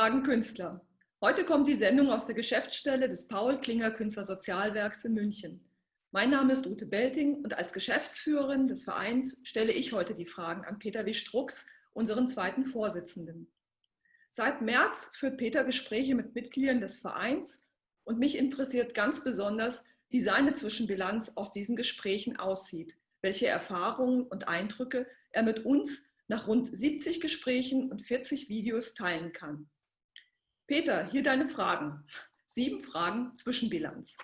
fragen Künstler. Heute kommt die Sendung aus der Geschäftsstelle des Paul Klinger Künstlersozialwerks in München. Mein Name ist Ute Belting und als Geschäftsführerin des Vereins stelle ich heute die Fragen an Peter W. Strux, unseren zweiten Vorsitzenden. Seit März führt Peter Gespräche mit Mitgliedern des Vereins und mich interessiert ganz besonders, wie seine Zwischenbilanz aus diesen Gesprächen aussieht, welche Erfahrungen und Eindrücke er mit uns nach rund 70 Gesprächen und 40 Videos teilen kann. Peter, hier deine Fragen. Sieben Fragen Zwischenbilanz.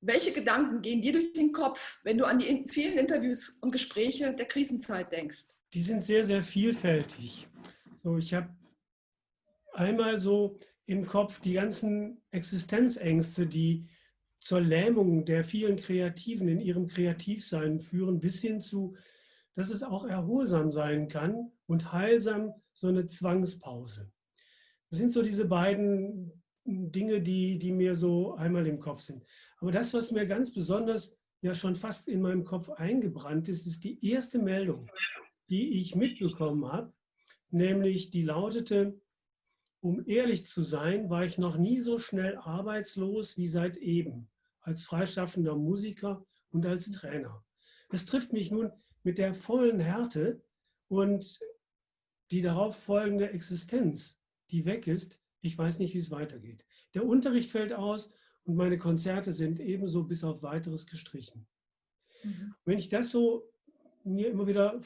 Welche Gedanken gehen dir durch den Kopf, wenn du an die vielen Interviews und Gespräche der Krisenzeit denkst? Die sind sehr, sehr vielfältig. So, ich habe einmal so im Kopf die ganzen Existenzängste, die zur Lähmung der vielen Kreativen in ihrem Kreativsein führen, bis hin zu dass es auch erholsam sein kann und heilsam so eine Zwangspause. Das sind so diese beiden Dinge, die, die mir so einmal im Kopf sind. Aber das, was mir ganz besonders ja schon fast in meinem Kopf eingebrannt ist, ist die erste Meldung, die ich mitbekommen habe, nämlich die lautete, um ehrlich zu sein, war ich noch nie so schnell arbeitslos wie seit eben, als freischaffender Musiker und als Trainer. Das trifft mich nun mit der vollen Härte und die darauf folgende Existenz, die weg ist, ich weiß nicht, wie es weitergeht. Der Unterricht fällt aus und meine Konzerte sind ebenso bis auf weiteres gestrichen. Mhm. Wenn ich das so mir immer wieder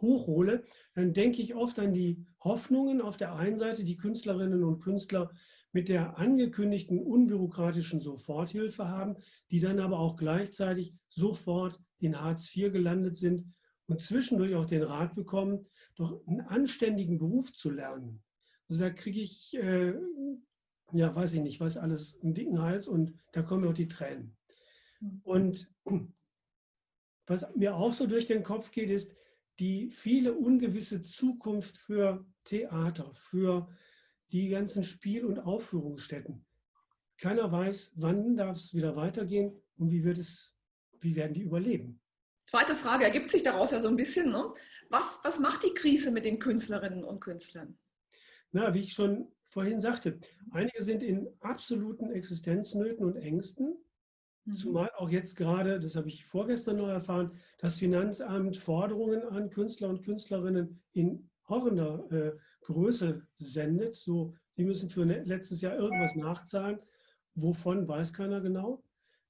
hochhole, dann denke ich oft an die Hoffnungen auf der einen Seite, die Künstlerinnen und Künstler mit der angekündigten unbürokratischen Soforthilfe haben, die dann aber auch gleichzeitig sofort in Hartz IV gelandet sind und zwischendurch auch den Rat bekommen, doch einen anständigen Beruf zu lernen. Also da kriege ich, äh, ja, weiß ich nicht, was alles, einen dicken Hals und da kommen auch die Tränen. Mhm. Und was mir auch so durch den Kopf geht, ist die viele ungewisse Zukunft für Theater, für die ganzen Spiel- und Aufführungsstätten. Keiner weiß, wann darf es wieder weitergehen und wie wird es wie werden die überleben? Zweite Frage ergibt sich daraus ja so ein bisschen. Ne? Was, was macht die Krise mit den Künstlerinnen und Künstlern? Na, wie ich schon vorhin sagte, einige sind in absoluten Existenznöten und Ängsten. Mhm. Zumal auch jetzt gerade, das habe ich vorgestern noch erfahren, das Finanzamt Forderungen an Künstler und Künstlerinnen in horrender äh, Größe sendet. So, die müssen für letztes Jahr irgendwas nachzahlen. Wovon weiß keiner genau.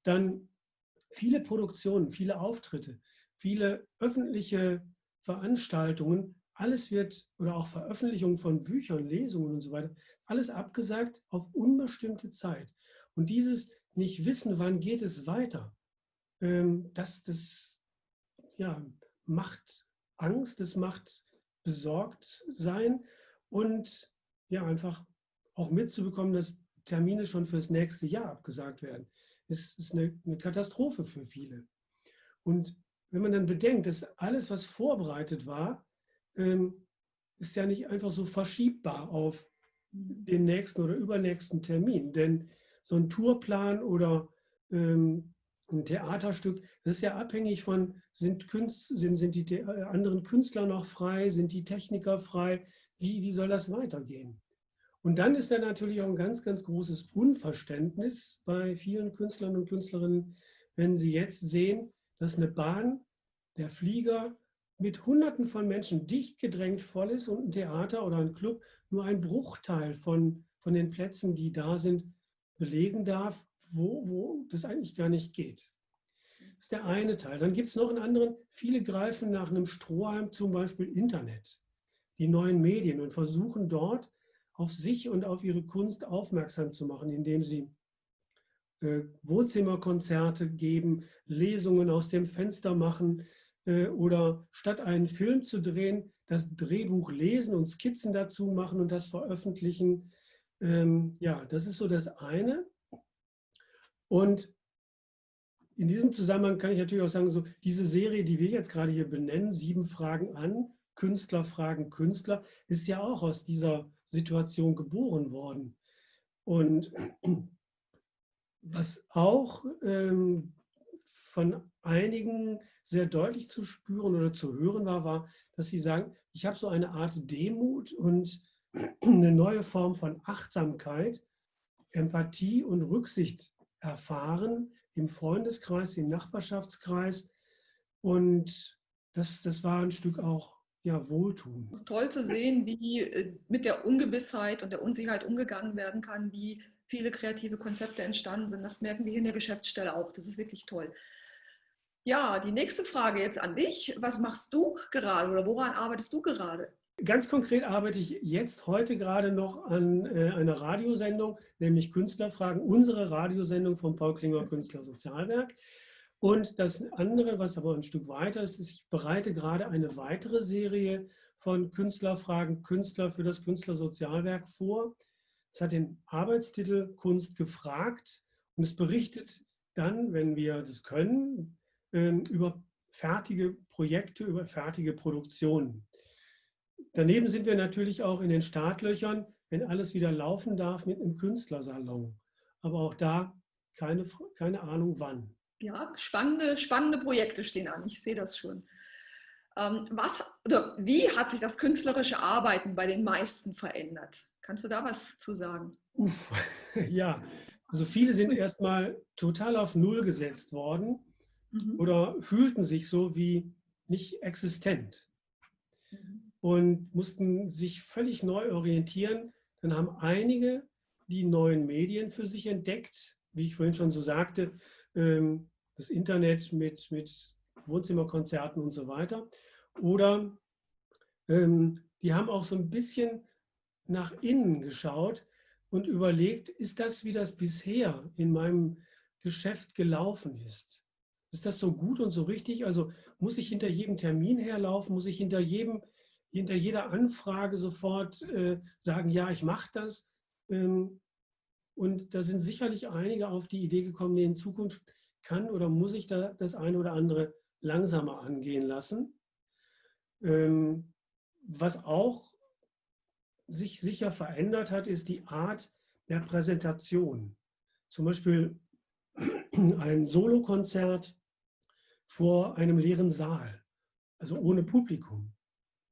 Dann viele Produktionen, viele Auftritte, viele öffentliche Veranstaltungen, alles wird oder auch Veröffentlichungen von Büchern, Lesungen und so weiter, alles abgesagt auf unbestimmte Zeit. Und dieses nicht wissen, wann geht es weiter, ähm, das, das ja, macht Angst, das macht besorgt sein und ja, einfach auch mitzubekommen, dass Termine schon fürs nächste Jahr abgesagt werden ist, ist eine, eine Katastrophe für viele. Und wenn man dann bedenkt, dass alles, was vorbereitet war, ähm, ist ja nicht einfach so verschiebbar auf den nächsten oder übernächsten Termin. Denn so ein Tourplan oder ähm, ein Theaterstück, das ist ja abhängig von, sind, Künst, sind, sind die äh, anderen Künstler noch frei, sind die Techniker frei, wie, wie soll das weitergehen? Und dann ist da natürlich auch ein ganz, ganz großes Unverständnis bei vielen Künstlern und Künstlerinnen, wenn sie jetzt sehen, dass eine Bahn, der Flieger mit Hunderten von Menschen dicht gedrängt voll ist und ein Theater oder ein Club nur ein Bruchteil von, von den Plätzen, die da sind, belegen darf, wo, wo das eigentlich gar nicht geht. Das ist der eine Teil. Dann gibt es noch einen anderen. Viele greifen nach einem Strohhalm, zum Beispiel Internet, die neuen Medien und versuchen dort auf sich und auf ihre Kunst aufmerksam zu machen, indem sie äh, Wohnzimmerkonzerte geben, Lesungen aus dem Fenster machen oder statt einen Film zu drehen, das Drehbuch lesen und Skizzen dazu machen und das veröffentlichen. Ähm, ja, das ist so das eine. Und in diesem Zusammenhang kann ich natürlich auch sagen, so diese Serie, die wir jetzt gerade hier benennen, sieben Fragen an, Künstler fragen Künstler, ist ja auch aus dieser Situation geboren worden. Und was auch ähm, von einigen sehr deutlich zu spüren oder zu hören war, war, dass sie sagen, ich habe so eine Art Demut und eine neue Form von Achtsamkeit, Empathie und Rücksicht erfahren im Freundeskreis, im Nachbarschaftskreis. Und das, das war ein Stück auch ja, Wohltun. Es ist toll zu sehen, wie äh, mit der Ungewissheit und der Unsicherheit umgegangen werden kann, wie viele kreative Konzepte entstanden sind. Das merken wir hier in der Geschäftsstelle auch. Das ist wirklich toll. Ja, die nächste Frage jetzt an dich. Was machst du gerade oder woran arbeitest du gerade? Ganz konkret arbeite ich jetzt heute gerade noch an äh, einer Radiosendung, nämlich Künstlerfragen, unsere Radiosendung vom Paul Klinger Künstler Sozialwerk. Und das andere, was aber ein Stück weiter ist, ist, ich bereite gerade eine weitere Serie von Künstlerfragen, Künstler für das Künstlersozialwerk vor. Es hat den Arbeitstitel Kunst gefragt und es berichtet dann, wenn wir das können, über fertige Projekte, über fertige Produktionen. Daneben sind wir natürlich auch in den Startlöchern, wenn alles wieder laufen darf, mit einem Künstlersalon. Aber auch da keine, keine Ahnung wann. Ja, spannende, spannende Projekte stehen an. Ich sehe das schon. Ähm, was, oder wie hat sich das künstlerische Arbeiten bei den meisten verändert? Kannst du da was zu sagen? Uff, ja, also viele sind erstmal total auf Null gesetzt worden mhm. oder fühlten sich so wie nicht existent mhm. und mussten sich völlig neu orientieren. Dann haben einige die neuen Medien für sich entdeckt, wie ich vorhin schon so sagte, ähm, das Internet mit, mit Wohnzimmerkonzerten und so weiter. Oder ähm, die haben auch so ein bisschen nach innen geschaut und überlegt, ist das, wie das bisher in meinem Geschäft gelaufen ist? Ist das so gut und so richtig? Also muss ich hinter jedem Termin herlaufen? Muss ich hinter, jedem, hinter jeder Anfrage sofort äh, sagen, ja, ich mache das? Ähm, und da sind sicherlich einige auf die Idee gekommen, nee, in Zukunft kann oder muss ich da das eine oder andere langsamer angehen lassen. Ähm, was auch sich sicher verändert hat, ist die Art der Präsentation. Zum Beispiel ein Solokonzert vor einem leeren Saal, also ohne Publikum,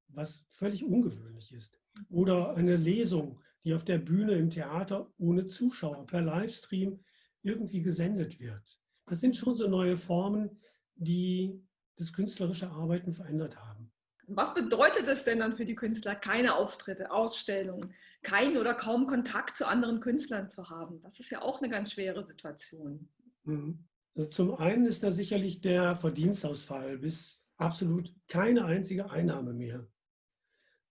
was völlig ungewöhnlich ist. Oder eine Lesung, die auf der Bühne im Theater ohne Zuschauer per Livestream irgendwie gesendet wird. Das sind schon so neue Formen, die das künstlerische Arbeiten verändert haben. Was bedeutet es denn dann für die Künstler, keine Auftritte, Ausstellungen, keinen oder kaum Kontakt zu anderen Künstlern zu haben? Das ist ja auch eine ganz schwere Situation. Mhm. Also zum einen ist da sicherlich der Verdienstausfall bis absolut keine einzige Einnahme mehr.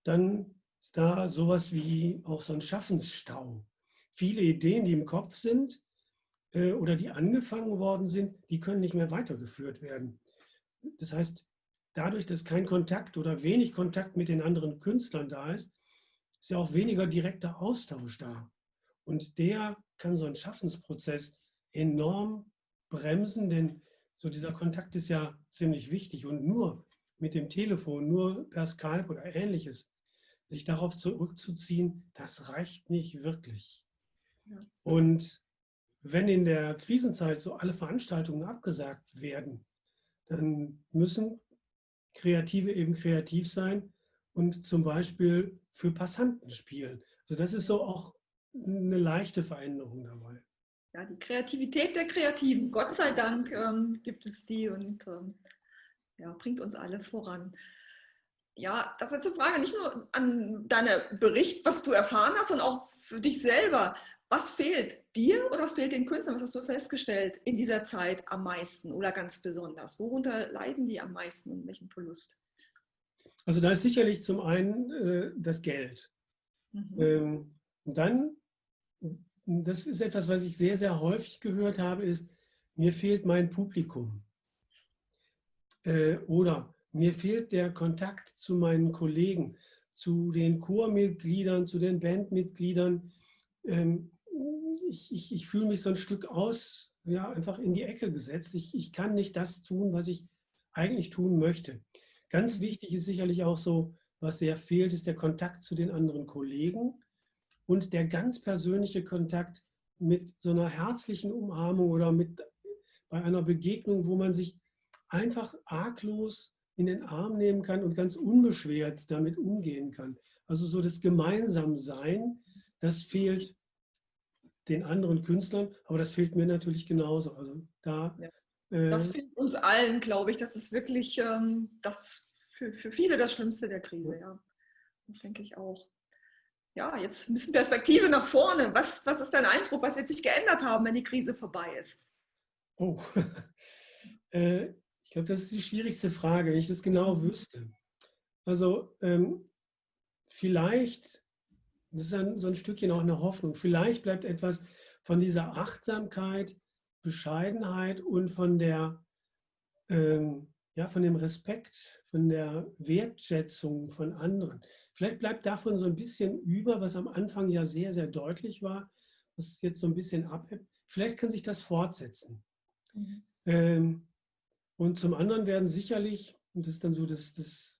Dann ist da sowas wie auch so ein Schaffensstau. Viele Ideen, die im Kopf sind äh, oder die angefangen worden sind, die können nicht mehr weitergeführt werden. Das heißt, dadurch, dass kein Kontakt oder wenig Kontakt mit den anderen Künstlern da ist, ist ja auch weniger direkter Austausch da. Und der kann so einen Schaffensprozess enorm bremsen, denn so dieser Kontakt ist ja ziemlich wichtig und nur mit dem Telefon, nur per Skype oder ähnliches, sich darauf zurückzuziehen, das reicht nicht wirklich. Ja. Und wenn in der Krisenzeit so alle Veranstaltungen abgesagt werden, dann müssen Kreative eben kreativ sein und zum Beispiel für Passanten spielen. Also das ist so auch eine leichte Veränderung dabei ja, die Kreativität der Kreativen. Gott sei Dank ähm, gibt es die und ähm, ja, bringt uns alle voran. Ja, das ist eine Frage nicht nur an deinen Bericht, was du erfahren hast, sondern auch für dich selber. Was fehlt dir oder was fehlt den Künstlern? Was hast du festgestellt in dieser Zeit am meisten oder ganz besonders? Worunter leiden die am meisten und welchen Verlust? Also da ist sicherlich zum einen äh, das Geld. Mhm. Ähm, und dann das ist etwas, was ich sehr, sehr häufig gehört habe, ist, mir fehlt mein Publikum. Äh, oder mir fehlt der Kontakt zu meinen Kollegen, zu den Chormitgliedern, zu den Bandmitgliedern. Ähm, ich, ich, ich fühle mich so ein Stück aus, ja, einfach in die Ecke gesetzt. Ich, ich kann nicht das tun, was ich eigentlich tun möchte. Ganz wichtig ist sicherlich auch so, was sehr fehlt, ist der Kontakt zu den anderen Kollegen und der ganz persönliche Kontakt mit so einer herzlichen Umarmung oder mit bei einer Begegnung, wo man sich einfach arglos in den Arm nehmen kann und ganz unbeschwert damit umgehen kann. Also so das Gemeinsamsein, das fehlt den anderen Künstlern, aber das fehlt mir natürlich genauso. Also da, äh, das fehlt uns allen, glaube ich. Das ist wirklich ähm, das für, für viele das Schlimmste der Krise, ja. Das denke ich auch. Ja, jetzt ein bisschen Perspektive nach vorne. Was, was ist dein Eindruck? Was wird sich geändert haben, wenn die Krise vorbei ist? Oh, äh, ich glaube, das ist die schwierigste Frage, wenn ich das genau wüsste. Also ähm, vielleicht das ist ein, so ein Stückchen auch eine Hoffnung. Vielleicht bleibt etwas von dieser Achtsamkeit, Bescheidenheit und von der, ähm, ja, von dem Respekt, von der Wertschätzung von anderen. Vielleicht bleibt davon so ein bisschen über, was am Anfang ja sehr, sehr deutlich war, was jetzt so ein bisschen abhebt. Vielleicht kann sich das fortsetzen. Mhm. Ähm, und zum anderen werden sicherlich, und das ist dann so das, das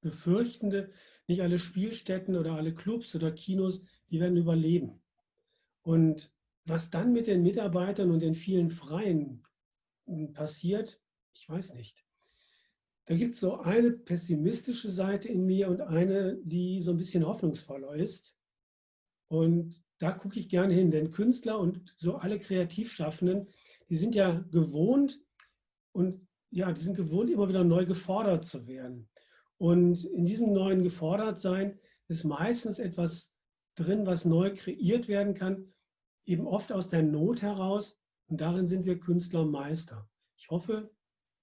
Befürchtende, nicht alle Spielstätten oder alle Clubs oder Kinos, die werden überleben. Und was dann mit den Mitarbeitern und den vielen Freien hm, passiert, ich weiß nicht. Da gibt es so eine pessimistische Seite in mir und eine, die so ein bisschen hoffnungsvoller ist. Und da gucke ich gerne hin, denn Künstler und so alle Kreativschaffenden, die sind ja gewohnt und ja, die sind gewohnt, immer wieder neu gefordert zu werden. Und in diesem neuen Gefordertsein ist meistens etwas drin, was neu kreiert werden kann, eben oft aus der Not heraus. Und darin sind wir Künstler Meister. Ich hoffe,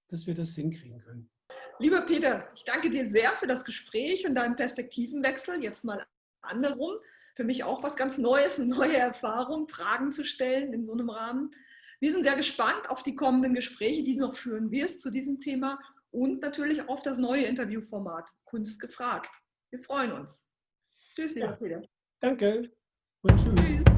dass wir das hinkriegen können. Lieber Peter, ich danke dir sehr für das Gespräch und deinen Perspektivenwechsel. Jetzt mal andersrum. Für mich auch was ganz Neues, eine neue Erfahrung, Fragen zu stellen in so einem Rahmen. Wir sind sehr gespannt auf die kommenden Gespräche, die du noch führen wirst zu diesem Thema und natürlich auf das neue Interviewformat Kunst gefragt. Wir freuen uns. Tschüss, lieber ja. Peter. Danke und tschüss. tschüss.